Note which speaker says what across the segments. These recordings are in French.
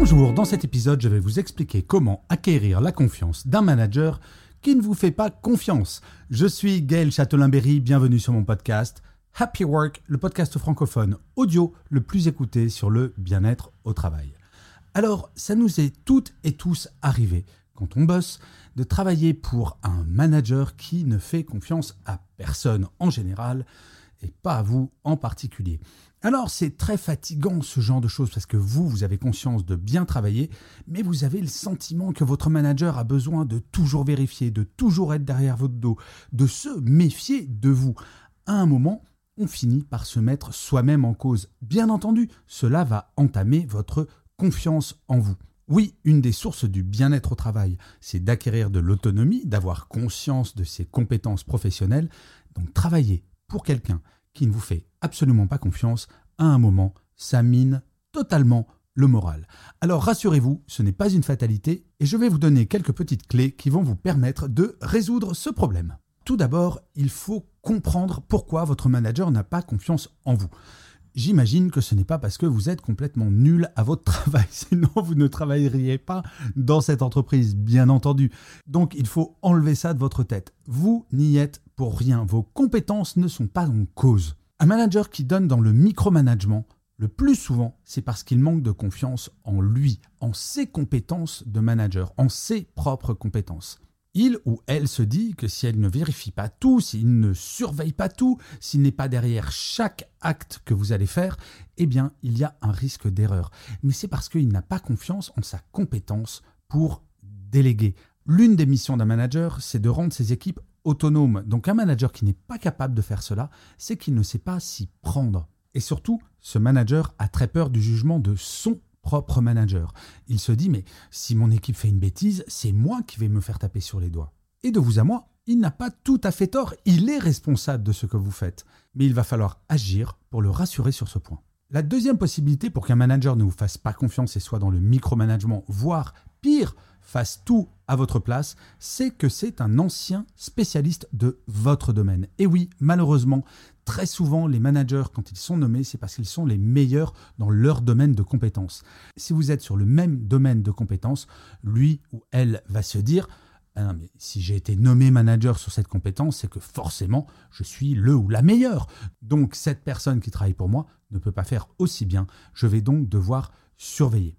Speaker 1: Bonjour, dans cet épisode, je vais vous expliquer comment acquérir la confiance d'un manager qui ne vous fait pas confiance. Je suis Gaël Châtelain-Berry, bienvenue sur mon podcast Happy Work, le podcast francophone audio le plus écouté sur le bien-être au travail. Alors, ça nous est toutes et tous arrivé, quand on bosse, de travailler pour un manager qui ne fait confiance à personne en général, et pas à vous en particulier. Alors c'est très fatigant ce genre de choses parce que vous, vous avez conscience de bien travailler, mais vous avez le sentiment que votre manager a besoin de toujours vérifier, de toujours être derrière votre dos, de se méfier de vous. À un moment, on finit par se mettre soi-même en cause. Bien entendu, cela va entamer votre confiance en vous. Oui, une des sources du bien-être au travail, c'est d'acquérir de l'autonomie, d'avoir conscience de ses compétences professionnelles. Donc travailler pour quelqu'un qui ne vous fait absolument pas confiance, à un moment, ça mine totalement le moral. Alors rassurez-vous, ce n'est pas une fatalité et je vais vous donner quelques petites clés qui vont vous permettre de résoudre ce problème. Tout d'abord, il faut comprendre pourquoi votre manager n'a pas confiance en vous. J'imagine que ce n'est pas parce que vous êtes complètement nul à votre travail, sinon vous ne travailleriez pas dans cette entreprise, bien entendu. Donc il faut enlever ça de votre tête. Vous n'y êtes pour rien, vos compétences ne sont pas en cause. Un manager qui donne dans le micromanagement, le plus souvent, c'est parce qu'il manque de confiance en lui, en ses compétences de manager, en ses propres compétences il ou elle se dit que si elle ne vérifie pas tout, s'il ne surveille pas tout, s'il n'est pas derrière chaque acte que vous allez faire, eh bien, il y a un risque d'erreur. Mais c'est parce qu'il n'a pas confiance en sa compétence pour déléguer. L'une des missions d'un manager, c'est de rendre ses équipes autonomes. Donc un manager qui n'est pas capable de faire cela, c'est qu'il ne sait pas s'y prendre. Et surtout, ce manager a très peur du jugement de son propre manager. Il se dit, mais si mon équipe fait une bêtise, c'est moi qui vais me faire taper sur les doigts. Et de vous à moi, il n'a pas tout à fait tort, il est responsable de ce que vous faites. Mais il va falloir agir pour le rassurer sur ce point. La deuxième possibilité pour qu'un manager ne vous fasse pas confiance et soit dans le micromanagement, voire pire, fasse tout à votre place, c'est que c'est un ancien spécialiste de votre domaine. Et oui, malheureusement, très souvent, les managers, quand ils sont nommés, c'est parce qu'ils sont les meilleurs dans leur domaine de compétences. Si vous êtes sur le même domaine de compétences, lui ou elle va se dire ah si j'ai été nommé manager sur cette compétence, c'est que forcément, je suis le ou la meilleure. Donc, cette personne qui travaille pour moi ne peut pas faire aussi bien. Je vais donc devoir surveiller.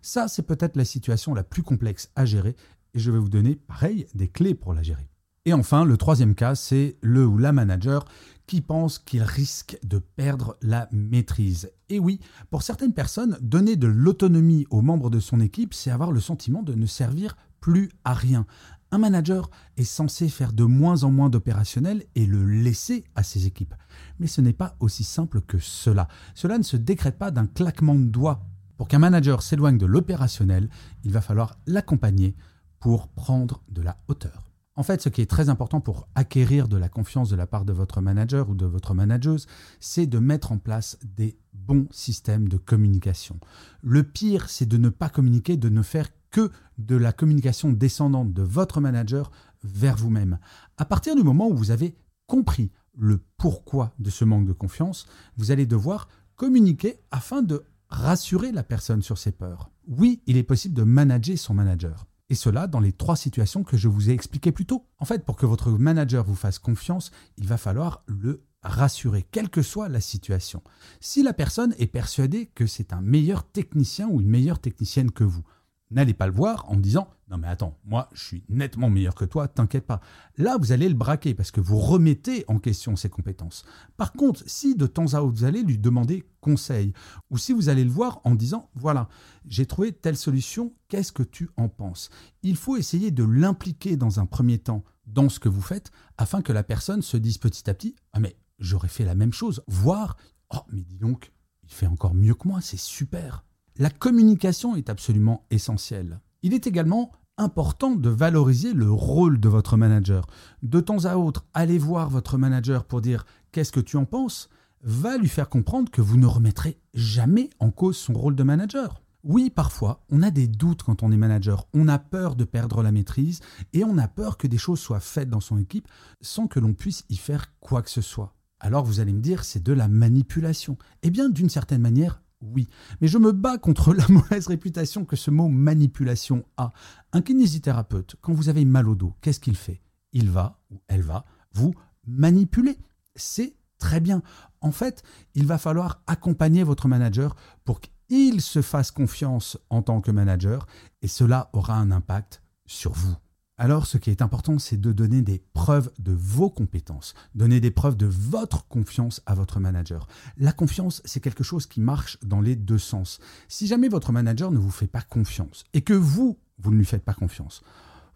Speaker 1: Ça, c'est peut-être la situation la plus complexe à gérer et je vais vous donner, pareil, des clés pour la gérer. Et enfin, le troisième cas, c'est le ou la manager qui pense qu'il risque de perdre la maîtrise. Et oui, pour certaines personnes, donner de l'autonomie aux membres de son équipe, c'est avoir le sentiment de ne servir plus à rien. Un manager est censé faire de moins en moins d'opérationnel et le laisser à ses équipes. Mais ce n'est pas aussi simple que cela. Cela ne se décrète pas d'un claquement de doigts pour qu'un manager s'éloigne de l'opérationnel, il va falloir l'accompagner pour prendre de la hauteur. En fait, ce qui est très important pour acquérir de la confiance de la part de votre manager ou de votre manageuse, c'est de mettre en place des bons systèmes de communication. Le pire, c'est de ne pas communiquer, de ne faire que de la communication descendante de votre manager vers vous-même. À partir du moment où vous avez compris le pourquoi de ce manque de confiance, vous allez devoir communiquer afin de rassurer la personne sur ses peurs. Oui, il est possible de manager son manager. Et cela dans les trois situations que je vous ai expliquées plus tôt. En fait, pour que votre manager vous fasse confiance, il va falloir le rassurer, quelle que soit la situation. Si la personne est persuadée que c'est un meilleur technicien ou une meilleure technicienne que vous, N'allez pas le voir en disant Non, mais attends, moi, je suis nettement meilleur que toi, t'inquiète pas. Là, vous allez le braquer parce que vous remettez en question ses compétences. Par contre, si de temps à autre, vous allez lui demander conseil, ou si vous allez le voir en disant Voilà, j'ai trouvé telle solution, qu'est-ce que tu en penses? Il faut essayer de l'impliquer dans un premier temps dans ce que vous faites afin que la personne se dise petit à petit Ah, mais j'aurais fait la même chose, voire Oh, mais dis donc, il fait encore mieux que moi, c'est super. La communication est absolument essentielle. Il est également important de valoriser le rôle de votre manager. De temps à autre, allez voir votre manager pour dire qu'est-ce que tu en penses, va lui faire comprendre que vous ne remettrez jamais en cause son rôle de manager. Oui, parfois, on a des doutes quand on est manager, on a peur de perdre la maîtrise et on a peur que des choses soient faites dans son équipe sans que l'on puisse y faire quoi que ce soit. Alors vous allez me dire, c'est de la manipulation. Eh bien, d'une certaine manière, oui. Mais je me bats contre la mauvaise réputation que ce mot manipulation a. Un kinésithérapeute, quand vous avez mal au dos, qu'est-ce qu'il fait? Il va, ou elle va, vous manipuler. C'est très bien. En fait, il va falloir accompagner votre manager pour qu'il se fasse confiance en tant que manager et cela aura un impact sur vous. Alors ce qui est important, c'est de donner des preuves de vos compétences, donner des preuves de votre confiance à votre manager. La confiance, c'est quelque chose qui marche dans les deux sens. Si jamais votre manager ne vous fait pas confiance et que vous, vous ne lui faites pas confiance,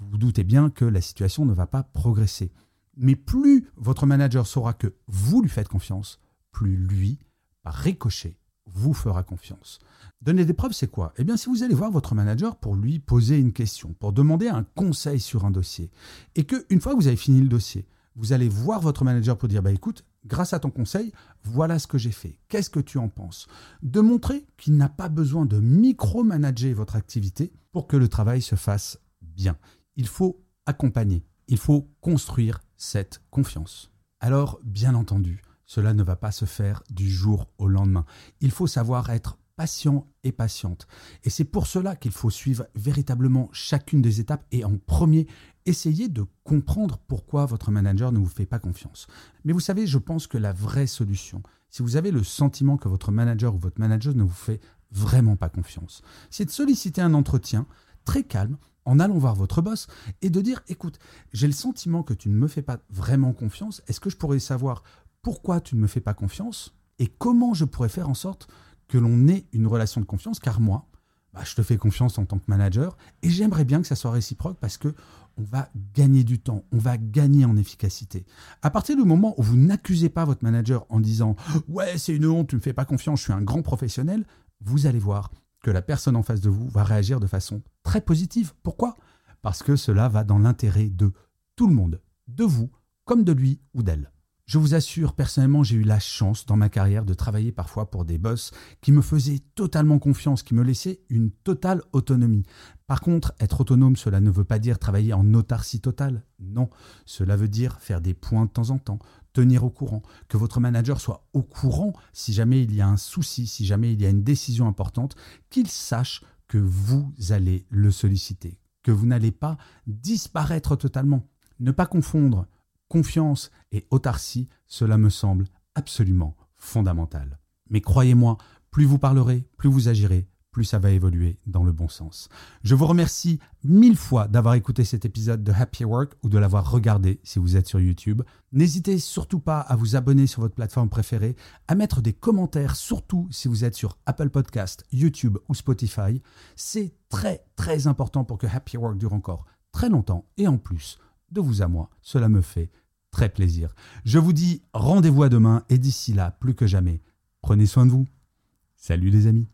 Speaker 1: vous vous doutez bien que la situation ne va pas progresser. Mais plus votre manager saura que vous lui faites confiance, plus lui, par ricochet, vous fera confiance. Donner des preuves, c'est quoi? Eh bien, si vous allez voir votre manager pour lui poser une question, pour demander un conseil sur un dossier, et que une fois que vous avez fini le dossier, vous allez voir votre manager pour dire bah écoute, grâce à ton conseil, voilà ce que j'ai fait. Qu'est-ce que tu en penses? De montrer qu'il n'a pas besoin de micromanager votre activité pour que le travail se fasse bien. Il faut accompagner, il faut construire cette confiance. Alors, bien entendu, cela ne va pas se faire du jour au lendemain. Il faut savoir être patient et patiente. Et c'est pour cela qu'il faut suivre véritablement chacune des étapes et en premier, essayer de comprendre pourquoi votre manager ne vous fait pas confiance. Mais vous savez, je pense que la vraie solution, si vous avez le sentiment que votre manager ou votre manager ne vous fait vraiment pas confiance, c'est de solliciter un entretien très calme en allant voir votre boss et de dire, écoute, j'ai le sentiment que tu ne me fais pas vraiment confiance, est-ce que je pourrais savoir pourquoi tu ne me fais pas confiance et comment je pourrais faire en sorte que l'on ait une relation de confiance, car moi, bah, je te fais confiance en tant que manager et j'aimerais bien que ça soit réciproque parce que on va gagner du temps, on va gagner en efficacité. À partir du moment où vous n'accusez pas votre manager en disant ouais c'est une honte, tu me fais pas confiance, je suis un grand professionnel, vous allez voir que la personne en face de vous va réagir de façon très positive. Pourquoi? Parce que cela va dans l'intérêt de tout le monde, de vous comme de lui ou d'elle. Je vous assure, personnellement, j'ai eu la chance dans ma carrière de travailler parfois pour des boss qui me faisaient totalement confiance, qui me laissaient une totale autonomie. Par contre, être autonome, cela ne veut pas dire travailler en autarcie totale. Non, cela veut dire faire des points de temps en temps, tenir au courant, que votre manager soit au courant si jamais il y a un souci, si jamais il y a une décision importante, qu'il sache que vous allez le solliciter, que vous n'allez pas disparaître totalement. Ne pas confondre confiance et autarcie, cela me semble absolument fondamental. Mais croyez-moi, plus vous parlerez, plus vous agirez, plus ça va évoluer dans le bon sens. Je vous remercie mille fois d'avoir écouté cet épisode de Happy Work ou de l'avoir regardé si vous êtes sur YouTube. N'hésitez surtout pas à vous abonner sur votre plateforme préférée, à mettre des commentaires, surtout si vous êtes sur Apple Podcast, YouTube ou Spotify. C'est très très important pour que Happy Work dure encore très longtemps et en plus, de vous à moi. Cela me fait très plaisir. Je vous dis rendez-vous à demain et d'ici là, plus que jamais, prenez soin de vous. Salut les amis.